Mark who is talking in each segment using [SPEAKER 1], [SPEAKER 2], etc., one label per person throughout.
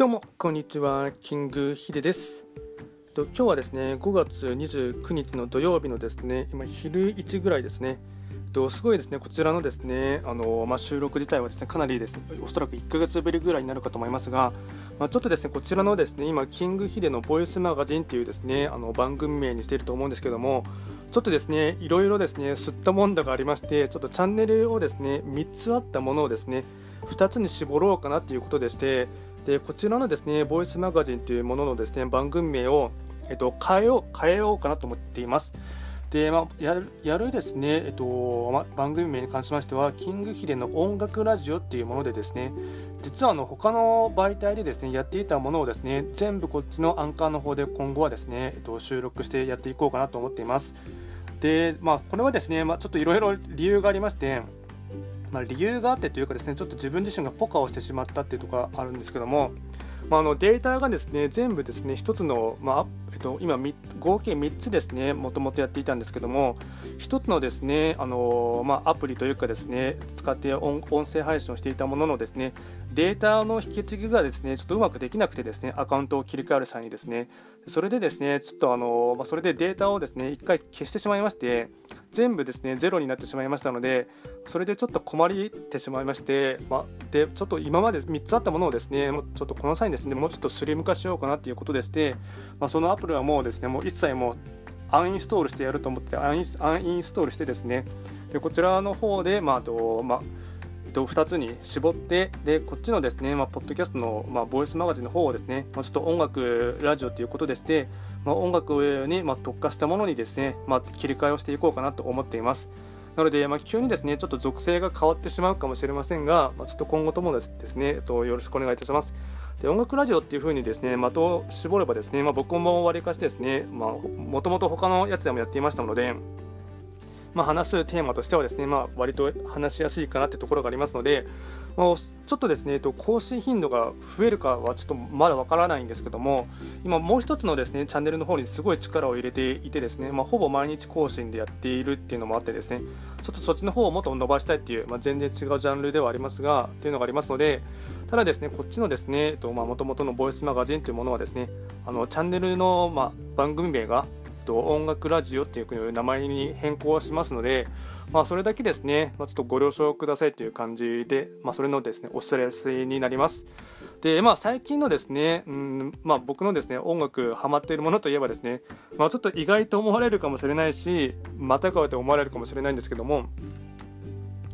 [SPEAKER 1] どうもこんにちはキングヒデです。と今日はですね5月29日の土曜日のですね今昼1ぐらいですね。とすごいですねこちらのですねあの、まあ、収録自体はですねかなりですねおそらく1ヶ月ぶりぐらいになるかと思いますが、まあ、ちょっとですねこちらのですね今キングヒデのボイスマガジンっていうですねあの番組名にしていると思うんですけどもちょっとですねいろいろですね吸ったもんだがありましてちょっとチャンネルをですね3つあったものをですね2つに絞ろうかなっていうことでしてでこちらのですねボイスマガジンというもののですね番組名を、えっと、変えよう変えようかなと思っています。で、まあ、やるやるですね、えっとま、番組名に関しましては、キングヒデの音楽ラジオっていうものでですね、実はあの他の媒体でですねやっていたものをですね全部こっちのアンカーの方で今後はですね、えっと、収録してやっていこうかなと思っています。で、まあ、これはですね、まあ、ちょっといろいろ理由がありまして、まあ、理由があってというかですねちょっと自分自身がポカをしてしまったっていうところがあるんですけども、まあ、あのデータがですね全部ですね一つの、まあえっと、今合計3つですねもともとやっていたんですけども1つのですねあの、まあ、アプリというかですね使って音声配信をしていたもののですねデータの引き継ぎがですねちょっとうまくできなくてですねアカウントを切り替える際にですねそれでですねちょっとあの、まあ、それでデータをですね1回消してしまいまして全部ですねゼロになってしまいましたのでそれでちょっと困りてしまいまして、まあ、でちょっと今まで3つあったものをですねちょっとこの際にですねもうちょっとスリム化しようかなということでして、まあ、そのアプリはもうですねもう一切もうアンインストールしてやると思ってアンインストールしてですねでこちらの方で、まあとまあ2つに絞ってでこっちのですね、まあ、ポッドキャストの、まあ、ボイスマガジンの方をですね、まあ、ちょっと音楽ラジオということでして、まあ、音楽に、まあ、特化したものにですね、まあ、切り替えをしていこうかなと思っています。なので、まあ、急にですねちょっと属性が変わってしまうかもしれませんが、まあ、ちょっと今後ともですね、えっと、よろしくお願いいたします。で音楽ラジオっていう風にですね的を絞ればですね、まあ、僕もわりかしですねもともと他のやつでもやっていましたのでまあ、話すテーマとしてはですね、まあ、割と話しやすいかなってところがありますので、まあ、ちょっとですね、えっと、更新頻度が増えるかはちょっとまだわからないんですけども今もう一つのですねチャンネルの方にすごい力を入れていてですね、まあ、ほぼ毎日更新でやっているっていうのもあってですねちょっとそっちの方をもっと伸ばしたいっていう、まあ、全然違うジャンルではありますがっていうのがありますのでただですねこっちのですねもともとのボイスマガジンというものはですねあのチャンネルの、まあ、番組名がえっと音楽ラジオっていう名前に変更しますので、まあ、それだけですね、まあ、ちょっとご了承くださいという感じで、まあ、それのですねお知らせになります。でまあ、最近のですね、うんまあ、僕のですね音楽ハマっているものといえばですね、まあ、ちょっと意外と思われるかもしれないしまたかと思われるかもしれないんですけども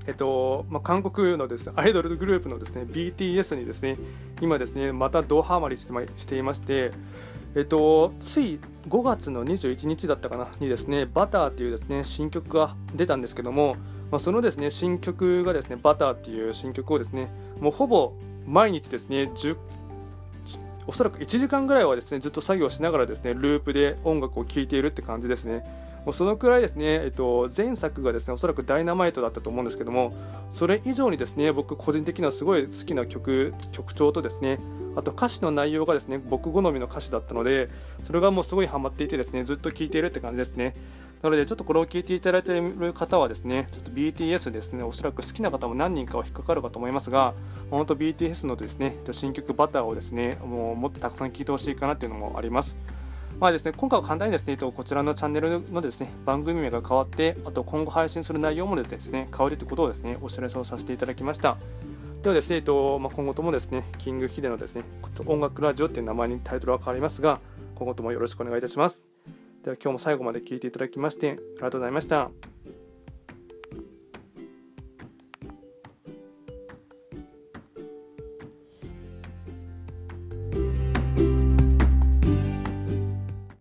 [SPEAKER 1] えっとまあ、韓国のですねアイドルグループのですね BTS にですね今ですねまたドハマりしていましてえっと、つい5月の21日だったかなにですね、バターっていうですね、新曲が出たんですけども、まあ、そのですね、新曲がですね、バターっていう新曲をですね、もうほぼ毎日ですね、10おそらく1時間ぐらいはですねずっと作業しながらですねループで音楽を聴いているって感じですね。もうそのくらいですね、えっと、前作がですねおそらくダイナマイトだったと思うんですけどもそれ以上にですね僕個人的にはすごい好きな曲曲調とですねあと歌詞の内容がですね僕好みの歌詞だったのでそれがもうすごいハマっていてですねずっと聴いているって感じですね。なのでちょっとこれを聞いていただいている方はですねちょっと BTS ですねおそらく好きな方も何人かは引っかかるかと思いますが本当 BTS のですね新曲バターをですねもうもっとたくさん聴いてほしいかなっていうのもあります。まあですね、今回は簡単にですね、こちらのチャンネルのですね、番組名が変わって、あと今後配信する内容もですね、変わるということをですね、お知らせをさせていただきました。ではですね、えっとまあ、今後ともですね、キングヒデのですね、音楽ラジオっていう名前にタイトルは変わりますが、今後ともよろしくお願いいたします。では今日も最後まで聴いていただきまして、ありがとうございました。